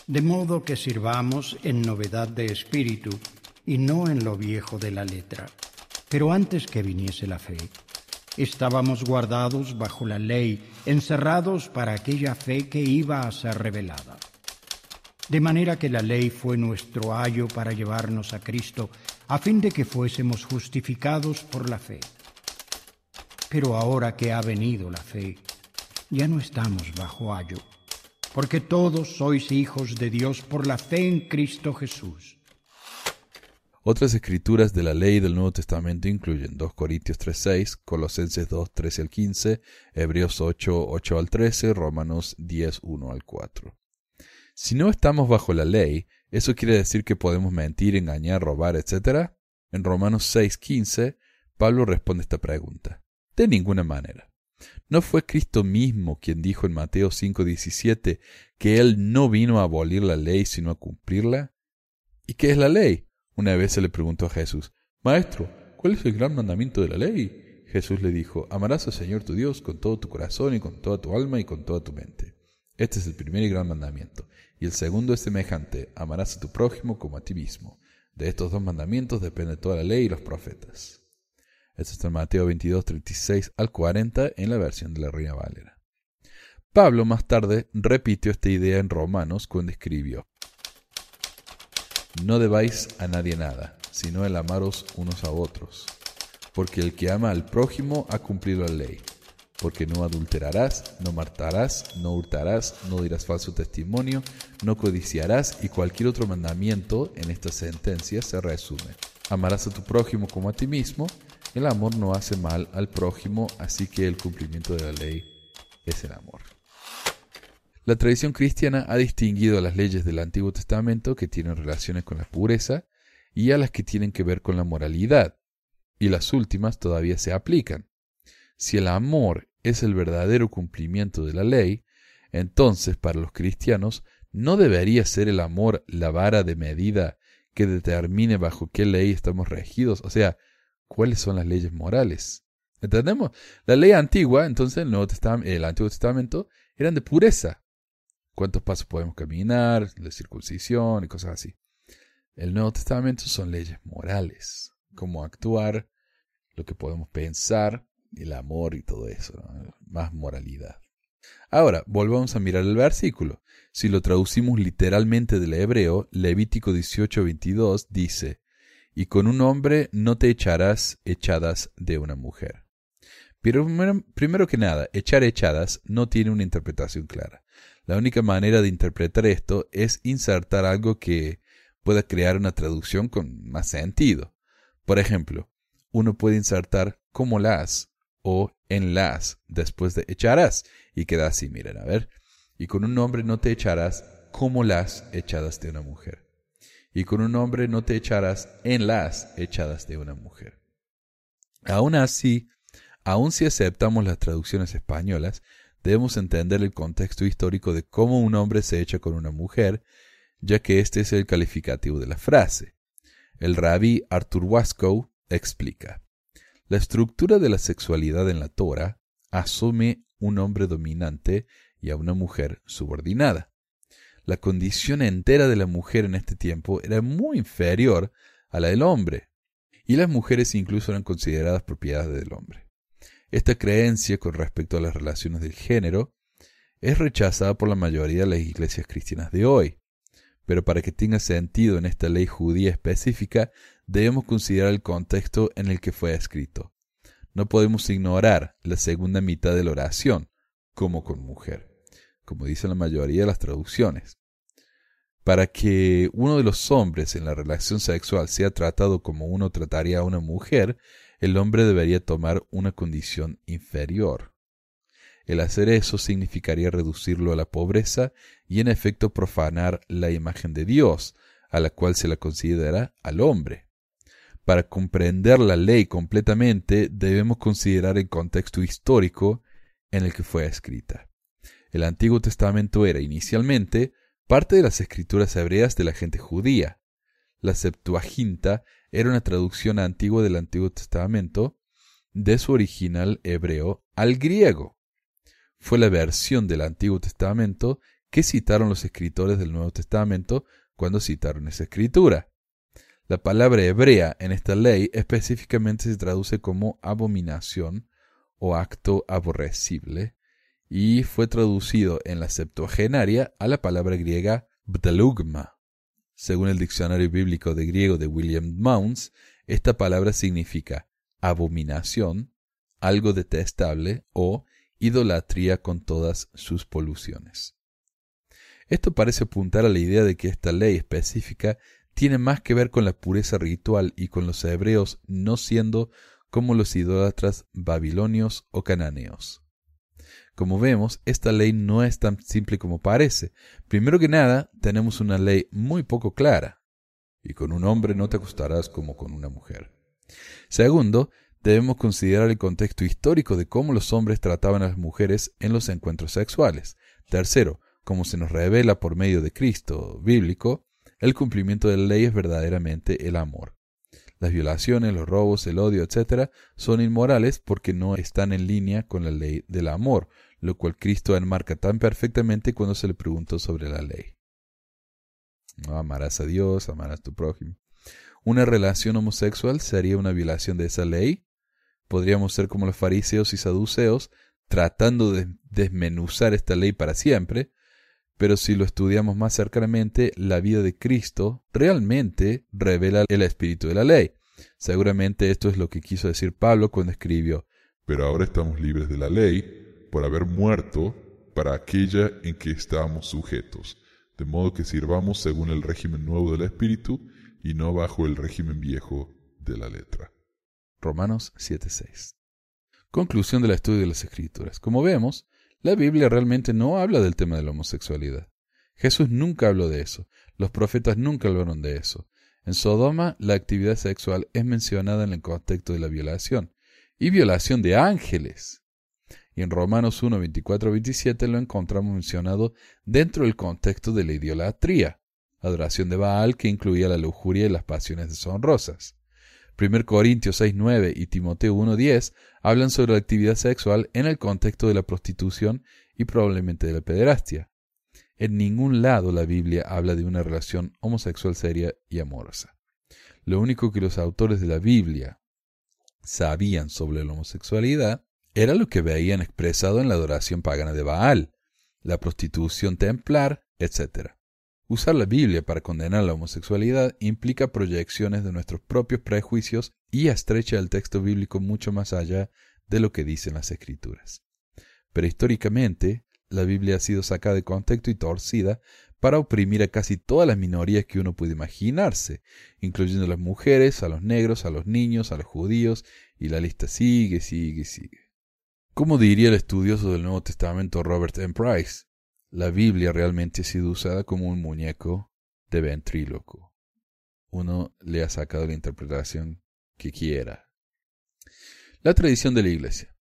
de modo que sirvamos en novedad de espíritu y no en lo viejo de la letra. Pero antes que viniese la fe, estábamos guardados bajo la ley, encerrados para aquella fe que iba a ser revelada. De manera que la ley fue nuestro ayo para llevarnos a Cristo, a fin de que fuésemos justificados por la fe. Pero ahora que ha venido la fe, ya no estamos bajo ayo, porque todos sois hijos de Dios por la fe en Cristo Jesús. Otras escrituras de la ley del Nuevo Testamento incluyen 2 Corintios 3.6, Colosenses 2, 13 al 15, Hebreos 8, 8 al 13, Romanos 10, 1 al 4. Si no estamos bajo la ley, ¿eso quiere decir que podemos mentir, engañar, robar, etc.? En Romanos 6:15, Pablo responde esta pregunta. De ninguna manera. ¿No fue Cristo mismo quien dijo en Mateo 5:17 que Él no vino a abolir la ley sino a cumplirla? ¿Y qué es la ley? Una vez se le preguntó a Jesús, Maestro, ¿cuál es el gran mandamiento de la ley? Jesús le dijo, Amarás al Señor tu Dios con todo tu corazón y con toda tu alma y con toda tu mente. Este es el primer y gran mandamiento. Y el segundo es semejante, amarás a tu prójimo como a ti mismo. De estos dos mandamientos depende toda la ley y los profetas. Esto está en Mateo 22, 36 al 40 en la versión de la Reina Valera. Pablo más tarde repitió esta idea en Romanos cuando escribió, No debáis a nadie nada, sino el amaros unos a otros, porque el que ama al prójimo ha cumplido la ley, porque no adulterarás, no matarás, no hurtarás, no dirás falso testimonio, no codiciarás y cualquier otro mandamiento en esta sentencia se resume. Amarás a tu prójimo como a ti mismo, el amor no hace mal al prójimo, así que el cumplimiento de la ley es el amor. La tradición cristiana ha distinguido las leyes del Antiguo Testamento que tienen relaciones con la pureza y a las que tienen que ver con la moralidad, y las últimas todavía se aplican. Si el amor es el verdadero cumplimiento de la ley, entonces para los cristianos no debería ser el amor la vara de medida que determine bajo qué ley estamos regidos, o sea, cuáles son las leyes morales. ¿Entendemos? La ley antigua, entonces el, Nuevo Testamento, el Antiguo Testamento, eran de pureza, cuántos pasos podemos caminar, la circuncisión y cosas así. El Nuevo Testamento son leyes morales, cómo actuar, lo que podemos pensar, el amor y todo eso, más moralidad. Ahora, volvamos a mirar el versículo. Si lo traducimos literalmente del hebreo, Levítico 18:22 dice, y con un hombre no te echarás echadas de una mujer. Pero primero que nada, echar echadas no tiene una interpretación clara. La única manera de interpretar esto es insertar algo que pueda crear una traducción con más sentido. Por ejemplo, uno puede insertar como las o en las después de echarás y queda así, miren, a ver. Y con un hombre no te echarás como las echadas de una mujer. Y con un hombre no te echarás en las echadas de una mujer. Aún así, aun si aceptamos las traducciones españolas, debemos entender el contexto histórico de cómo un hombre se echa con una mujer, ya que este es el calificativo de la frase. El rabí Arthur Wascoe explica. La estructura de la sexualidad en la Torah asume un hombre dominante y a una mujer subordinada. La condición entera de la mujer en este tiempo era muy inferior a la del hombre, y las mujeres incluso eran consideradas propiedades del hombre. Esta creencia con respecto a las relaciones del género es rechazada por la mayoría de las iglesias cristianas de hoy. Pero para que tenga sentido en esta ley judía específica, debemos considerar el contexto en el que fue escrito. No podemos ignorar la segunda mitad de la oración, como con mujer, como dice la mayoría de las traducciones. Para que uno de los hombres en la relación sexual sea tratado como uno trataría a una mujer, el hombre debería tomar una condición inferior. El hacer eso significaría reducirlo a la pobreza y en efecto profanar la imagen de Dios, a la cual se la considera al hombre. Para comprender la ley completamente debemos considerar el contexto histórico en el que fue escrita. El Antiguo Testamento era inicialmente parte de las escrituras hebreas de la gente judía. La Septuaginta era una traducción antigua del Antiguo Testamento de su original hebreo al griego. Fue la versión del Antiguo Testamento que citaron los escritores del Nuevo Testamento cuando citaron esa escritura. La palabra hebrea en esta ley específicamente se traduce como abominación o acto aborrecible y fue traducido en la Septuagenaria a la palabra griega bdelugma, según el diccionario bíblico de griego de William Mounds, esta palabra significa abominación, algo detestable o idolatría con todas sus poluciones. Esto parece apuntar a la idea de que esta ley específica tiene más que ver con la pureza ritual y con los hebreos no siendo como los idólatras babilonios o cananeos. Como vemos, esta ley no es tan simple como parece. Primero que nada, tenemos una ley muy poco clara. Y con un hombre no te acostarás como con una mujer. Segundo, debemos considerar el contexto histórico de cómo los hombres trataban a las mujeres en los encuentros sexuales. Tercero, como se nos revela por medio de Cristo bíblico, el cumplimiento de la ley es verdaderamente el amor. Las violaciones, los robos, el odio, etc., son inmorales porque no están en línea con la ley del amor, lo cual Cristo enmarca tan perfectamente cuando se le preguntó sobre la ley. No amarás a Dios, amarás a tu prójimo. ¿Una relación homosexual sería una violación de esa ley? Podríamos ser como los fariseos y saduceos, tratando de desmenuzar esta ley para siempre, pero si lo estudiamos más cercanamente, la vida de Cristo realmente revela el espíritu de la ley. Seguramente esto es lo que quiso decir Pablo cuando escribió, Pero ahora estamos libres de la ley por haber muerto para aquella en que estábamos sujetos, de modo que sirvamos según el régimen nuevo del espíritu y no bajo el régimen viejo de la letra. Romanos 7:6. Conclusión del estudio de las Escrituras. Como vemos, la Biblia realmente no habla del tema de la homosexualidad. Jesús nunca habló de eso. Los profetas nunca hablaron de eso. En Sodoma, la actividad sexual es mencionada en el contexto de la violación. Y violación de ángeles. Y en Romanos 1, 24, 27 lo encontramos mencionado dentro del contexto de la idolatría, adoración de Baal que incluía la lujuria y las pasiones deshonrosas. 1 Corintios 6.9 y Timoteo 1.10 hablan sobre la actividad sexual en el contexto de la prostitución y probablemente de la pederastia. En ningún lado la Biblia habla de una relación homosexual seria y amorosa. Lo único que los autores de la Biblia sabían sobre la homosexualidad era lo que veían expresado en la adoración pagana de Baal, la prostitución templar, etc. Usar la Biblia para condenar la homosexualidad implica proyecciones de nuestros propios prejuicios y estrecha el texto bíblico mucho más allá de lo que dicen las escrituras. Pero históricamente, la Biblia ha sido sacada de contexto y torcida para oprimir a casi todas las minorías que uno puede imaginarse, incluyendo a las mujeres, a los negros, a los niños, a los judíos, y la lista sigue, sigue, sigue. ¿Cómo diría el estudioso del Nuevo Testamento Robert M. Price? La Biblia realmente ha sido usada como un muñeco de ventríloco. Uno le ha sacado la interpretación que quiera. La tradición de la Iglesia.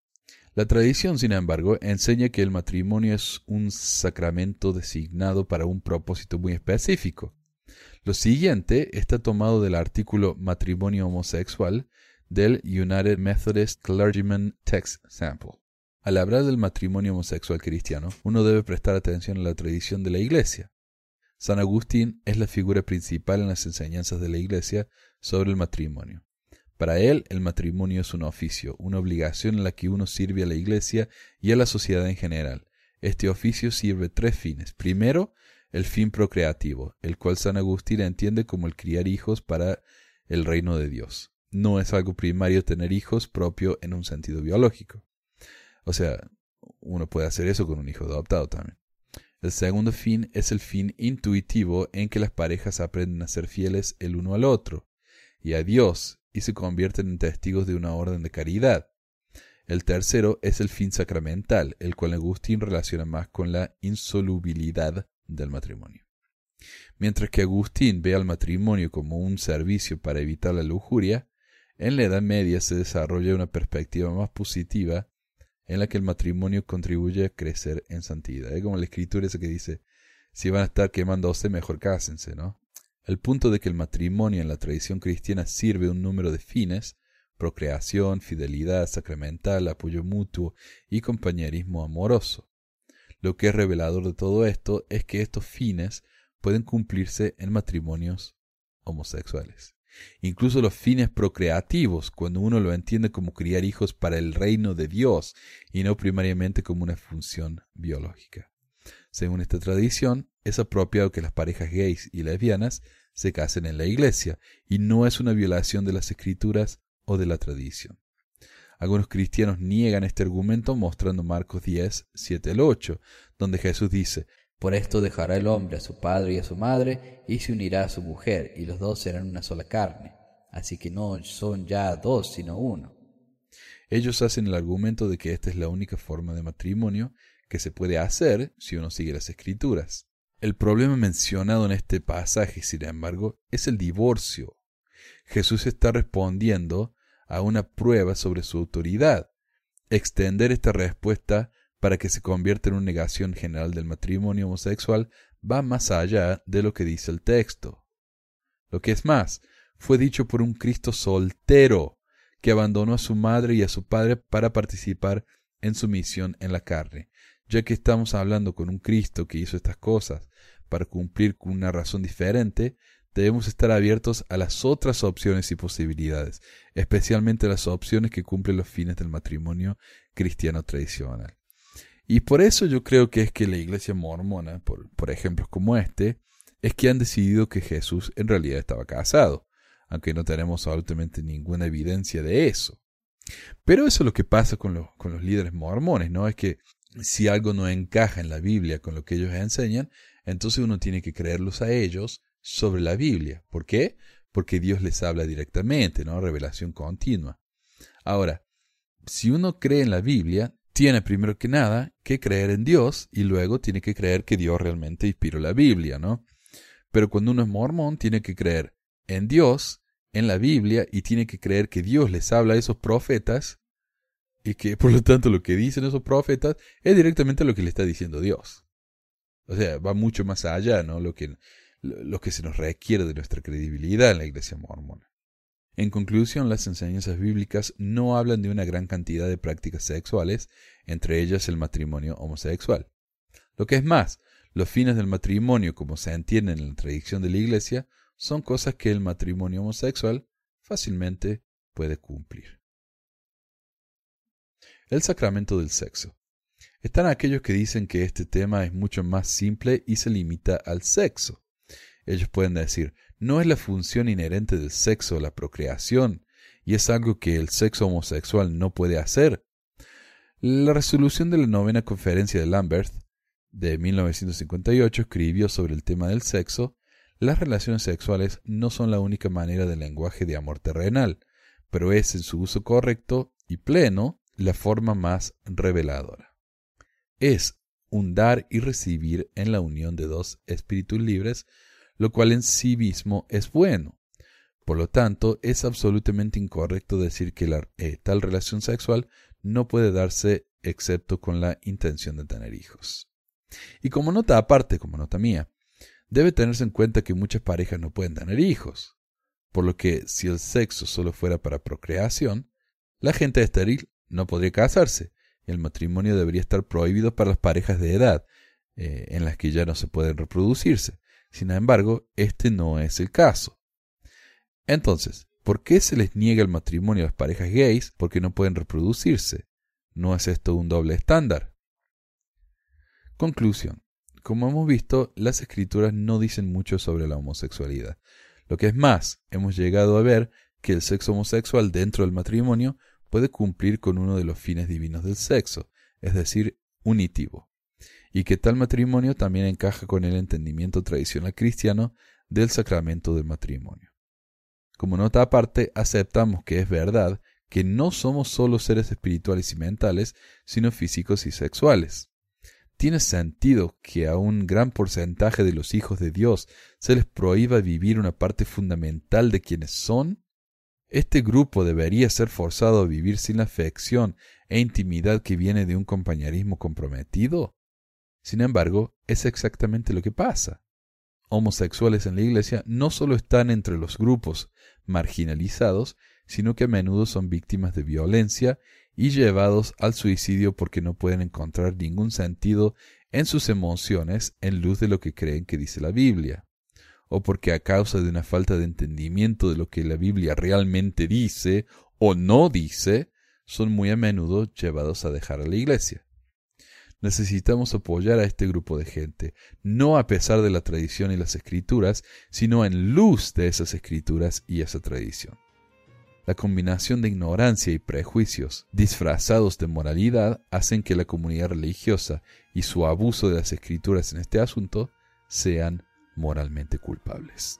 La tradición, sin embargo, enseña que el matrimonio es un sacramento designado para un propósito muy específico. Lo siguiente está tomado del artículo Matrimonio homosexual del United Methodist Clergyman Text Sample. Al hablar del matrimonio homosexual cristiano, uno debe prestar atención a la tradición de la Iglesia. San Agustín es la figura principal en las enseñanzas de la Iglesia sobre el matrimonio. Para él, el matrimonio es un oficio, una obligación en la que uno sirve a la Iglesia y a la sociedad en general. Este oficio sirve tres fines. Primero, el fin procreativo, el cual San Agustín entiende como el criar hijos para el reino de Dios. No es algo primario tener hijos propio en un sentido biológico. O sea, uno puede hacer eso con un hijo adoptado también. El segundo fin es el fin intuitivo en que las parejas aprenden a ser fieles el uno al otro y a Dios y se convierten en testigos de una orden de caridad. El tercero es el fin sacramental, el cual Agustín relaciona más con la insolubilidad del matrimonio. Mientras que Agustín ve al matrimonio como un servicio para evitar la lujuria, en la Edad Media se desarrolla una perspectiva más positiva en la que el matrimonio contribuye a crecer en santidad. Es como la escritura esa que dice, si van a estar quemándose, mejor cásense, ¿no? El punto de que el matrimonio en la tradición cristiana sirve un número de fines, procreación, fidelidad sacramental, apoyo mutuo y compañerismo amoroso. Lo que es revelador de todo esto es que estos fines pueden cumplirse en matrimonios homosexuales. Incluso los fines procreativos, cuando uno lo entiende como criar hijos para el reino de Dios y no primariamente como una función biológica. Según esta tradición, es apropiado que las parejas gays y lesbianas se casen en la iglesia, y no es una violación de las escrituras o de la tradición. Algunos cristianos niegan este argumento mostrando Marcos 10, 7 al 8, donde Jesús dice, por esto dejará el hombre a su padre y a su madre, y se unirá a su mujer, y los dos serán una sola carne. Así que no son ya dos, sino uno. Ellos hacen el argumento de que esta es la única forma de matrimonio que se puede hacer si uno sigue las escrituras. El problema mencionado en este pasaje, sin embargo, es el divorcio. Jesús está respondiendo a una prueba sobre su autoridad. Extender esta respuesta para que se convierta en una negación general del matrimonio homosexual va más allá de lo que dice el texto. Lo que es más, fue dicho por un Cristo soltero, que abandonó a su madre y a su padre para participar en su misión en la carne. Ya que estamos hablando con un Cristo que hizo estas cosas para cumplir con una razón diferente, debemos estar abiertos a las otras opciones y posibilidades, especialmente las opciones que cumplen los fines del matrimonio cristiano tradicional. Y por eso yo creo que es que la iglesia mormona, por, por ejemplos como este, es que han decidido que Jesús en realidad estaba casado, aunque no tenemos absolutamente ninguna evidencia de eso. Pero eso es lo que pasa con los, con los líderes mormones, ¿no? Es que si algo no encaja en la Biblia con lo que ellos enseñan, entonces uno tiene que creerlos a ellos sobre la Biblia. ¿Por qué? Porque Dios les habla directamente, ¿no? Revelación continua. Ahora, si uno cree en la Biblia, tiene primero que nada que creer en Dios y luego tiene que creer que Dios realmente inspiró la Biblia, ¿no? Pero cuando uno es mormón, tiene que creer en Dios, en la Biblia, y tiene que creer que Dios les habla a esos profetas y que por lo tanto lo que dicen esos profetas es directamente lo que le está diciendo Dios. O sea, va mucho más allá, ¿no? Lo que, lo que se nos requiere de nuestra credibilidad en la iglesia mormona. En conclusión, las enseñanzas bíblicas no hablan de una gran cantidad de prácticas sexuales, entre ellas el matrimonio homosexual. Lo que es más, los fines del matrimonio, como se entienden en la tradición de la Iglesia, son cosas que el matrimonio homosexual fácilmente puede cumplir. El sacramento del sexo. Están aquellos que dicen que este tema es mucho más simple y se limita al sexo. Ellos pueden decir, no es la función inherente del sexo la procreación, y es algo que el sexo homosexual no puede hacer. La resolución de la novena conferencia de Lambert de 1958 escribió sobre el tema del sexo, las relaciones sexuales no son la única manera de lenguaje de amor terrenal, pero es en su uso correcto y pleno la forma más reveladora. Es un dar y recibir en la unión de dos espíritus libres lo cual en sí mismo es bueno. Por lo tanto, es absolutamente incorrecto decir que la, eh, tal relación sexual no puede darse excepto con la intención de tener hijos. Y como nota aparte, como nota mía, debe tenerse en cuenta que muchas parejas no pueden tener hijos, por lo que si el sexo solo fuera para procreación, la gente estéril no podría casarse, y el matrimonio debería estar prohibido para las parejas de edad, eh, en las que ya no se pueden reproducirse, sin embargo, este no es el caso. Entonces, ¿por qué se les niega el matrimonio a las parejas gays porque no pueden reproducirse? ¿No es esto un doble estándar? Conclusión. Como hemos visto, las escrituras no dicen mucho sobre la homosexualidad. Lo que es más, hemos llegado a ver que el sexo homosexual dentro del matrimonio puede cumplir con uno de los fines divinos del sexo, es decir, unitivo y que tal matrimonio también encaja con el entendimiento tradicional cristiano del sacramento del matrimonio. Como nota aparte, aceptamos que es verdad que no somos solo seres espirituales y mentales, sino físicos y sexuales. ¿Tiene sentido que a un gran porcentaje de los hijos de Dios se les prohíba vivir una parte fundamental de quienes son? ¿Este grupo debería ser forzado a vivir sin la afección e intimidad que viene de un compañerismo comprometido? Sin embargo, es exactamente lo que pasa. Homosexuales en la Iglesia no solo están entre los grupos marginalizados, sino que a menudo son víctimas de violencia y llevados al suicidio porque no pueden encontrar ningún sentido en sus emociones en luz de lo que creen que dice la Biblia, o porque a causa de una falta de entendimiento de lo que la Biblia realmente dice o no dice, son muy a menudo llevados a dejar a la Iglesia. Necesitamos apoyar a este grupo de gente, no a pesar de la tradición y las escrituras, sino en luz de esas escrituras y esa tradición. La combinación de ignorancia y prejuicios disfrazados de moralidad hacen que la comunidad religiosa y su abuso de las escrituras en este asunto sean moralmente culpables.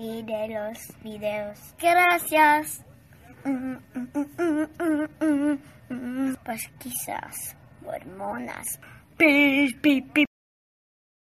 y de los videos. Gracias. Pues quizás hormonas.